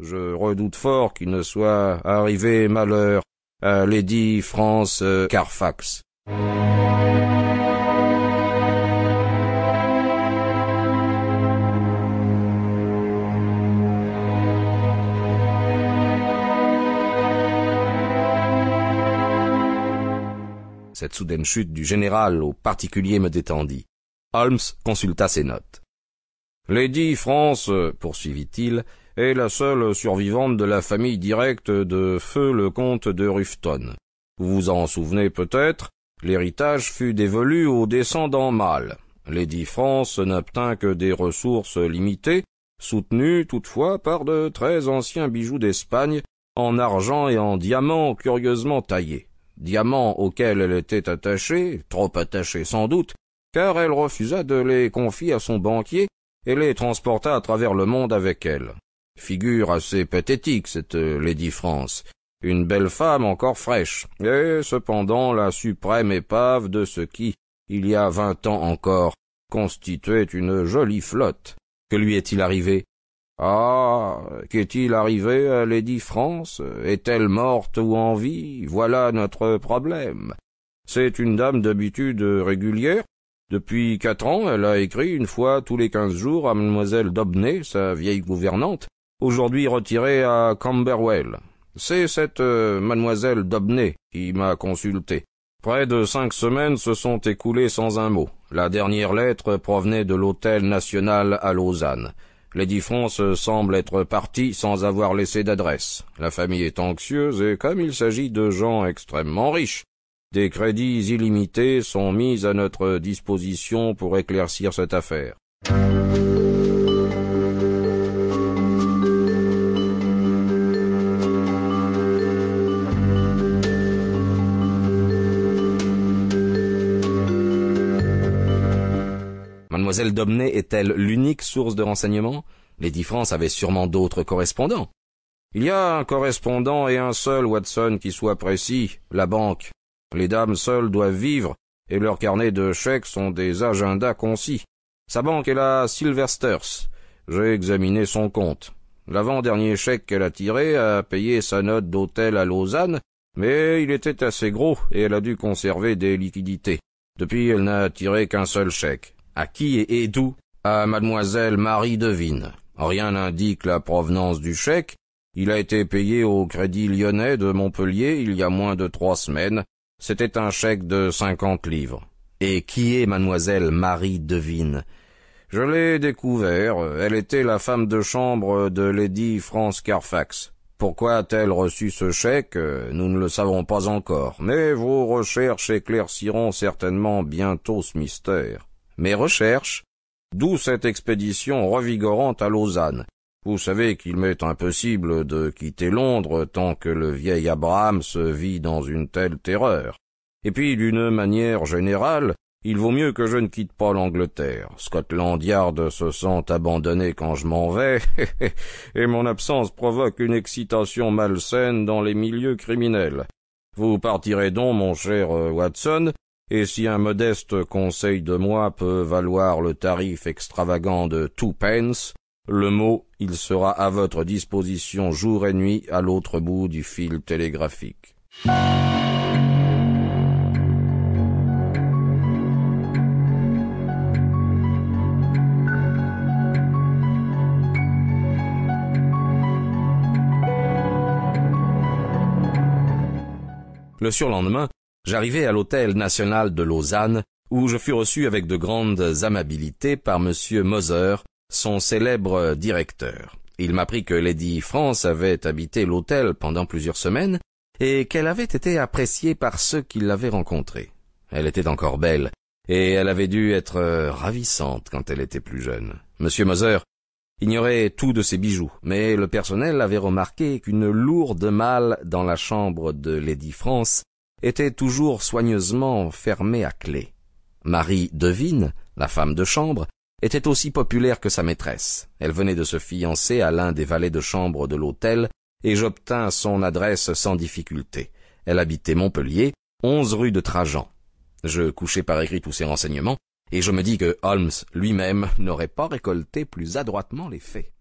Je redoute fort qu'il ne soit arrivé malheur à Lady France Carfax. Cette soudaine chute du général au particulier me détendit. Holmes consulta ses notes. Lady France, poursuivit-il, est la seule survivante de la famille directe de feu le comte de Rufton. Vous vous en souvenez peut-être, l'héritage fut dévolu aux descendants mâles. Lady France n'obtint que des ressources limitées, soutenues toutefois par de très anciens bijoux d'Espagne, en argent et en diamants curieusement taillés. Diamants auxquels elle était attachée, trop attachée sans doute, car elle refusa de les confier à son banquier et les transporta à travers le monde avec elle. Figure assez pathétique, cette Lady France. Une belle femme encore fraîche, et cependant la suprême épave de ce qui, il y a vingt ans encore, constituait une jolie flotte. Que lui est-il arrivé? Ah. Qu'est-il arrivé à Lady France? Est-elle morte ou en vie? Voilà notre problème. C'est une dame d'habitude régulière, depuis quatre ans, elle a écrit une fois tous les quinze jours à mademoiselle Dobney, sa vieille gouvernante, aujourd'hui retirée à Camberwell. C'est cette euh, mademoiselle Dobney qui m'a consulté. Près de cinq semaines se sont écoulées sans un mot. La dernière lettre provenait de l'hôtel national à Lausanne. Lady France semble être partie sans avoir laissé d'adresse. La famille est anxieuse et comme il s'agit de gens extrêmement riches, des crédits illimités sont mis à notre disposition pour éclaircir cette affaire. Mademoiselle Domney est-elle l'unique source de renseignements? Lady France avait sûrement d'autres correspondants. Il y a un correspondant et un seul, Watson, qui soit précis, la banque. Les dames seules doivent vivre, et leurs carnets de chèques sont des agendas concis. Sa banque est la Silversters. J'ai examiné son compte. L'avant-dernier chèque qu'elle a tiré a payé sa note d'hôtel à Lausanne, mais il était assez gros et elle a dû conserver des liquidités. Depuis, elle n'a tiré qu'un seul chèque. À qui et d'où? À mademoiselle Marie Devine. Rien n'indique la provenance du chèque. Il a été payé au Crédit Lyonnais de Montpellier il y a moins de trois semaines, c'était un chèque de cinquante livres. Et qui est mademoiselle Marie Devine? Je l'ai découvert. Elle était la femme de chambre de Lady France Carfax. Pourquoi a-t-elle reçu ce chèque? Nous ne le savons pas encore, mais vos recherches éclairciront certainement bientôt ce mystère. Mes recherches? D'où cette expédition revigorante à Lausanne. Vous savez qu'il m'est impossible de quitter Londres tant que le vieil Abraham se vit dans une telle terreur. Et puis, d'une manière générale, il vaut mieux que je ne quitte pas l'Angleterre. Scotland Yard se sent abandonné quand je m'en vais, et mon absence provoque une excitation malsaine dans les milieux criminels. Vous partirez donc, mon cher euh, Watson, et si un modeste conseil de moi peut valoir le tarif extravagant de two pence, le mot, il sera à votre disposition jour et nuit à l'autre bout du fil télégraphique. Le surlendemain, j'arrivai à l'hôtel national de Lausanne, où je fus reçu avec de grandes amabilités par M. Moser, son célèbre directeur. Il m'apprit que Lady France avait habité l'hôtel pendant plusieurs semaines et qu'elle avait été appréciée par ceux qui l'avaient rencontrée. Elle était encore belle, et elle avait dû être ravissante quand elle était plus jeune. Monsieur Moser ignorait tout de ses bijoux, mais le personnel avait remarqué qu'une lourde malle dans la chambre de Lady France était toujours soigneusement fermée à clé. Marie Devine, la femme de chambre, était aussi populaire que sa maîtresse. Elle venait de se fiancer à l'un des valets de chambre de l'hôtel, et j'obtins son adresse sans difficulté. Elle habitait Montpellier, onze rue de Trajan. Je couchai par écrit tous ces renseignements, et je me dis que Holmes lui-même n'aurait pas récolté plus adroitement les faits.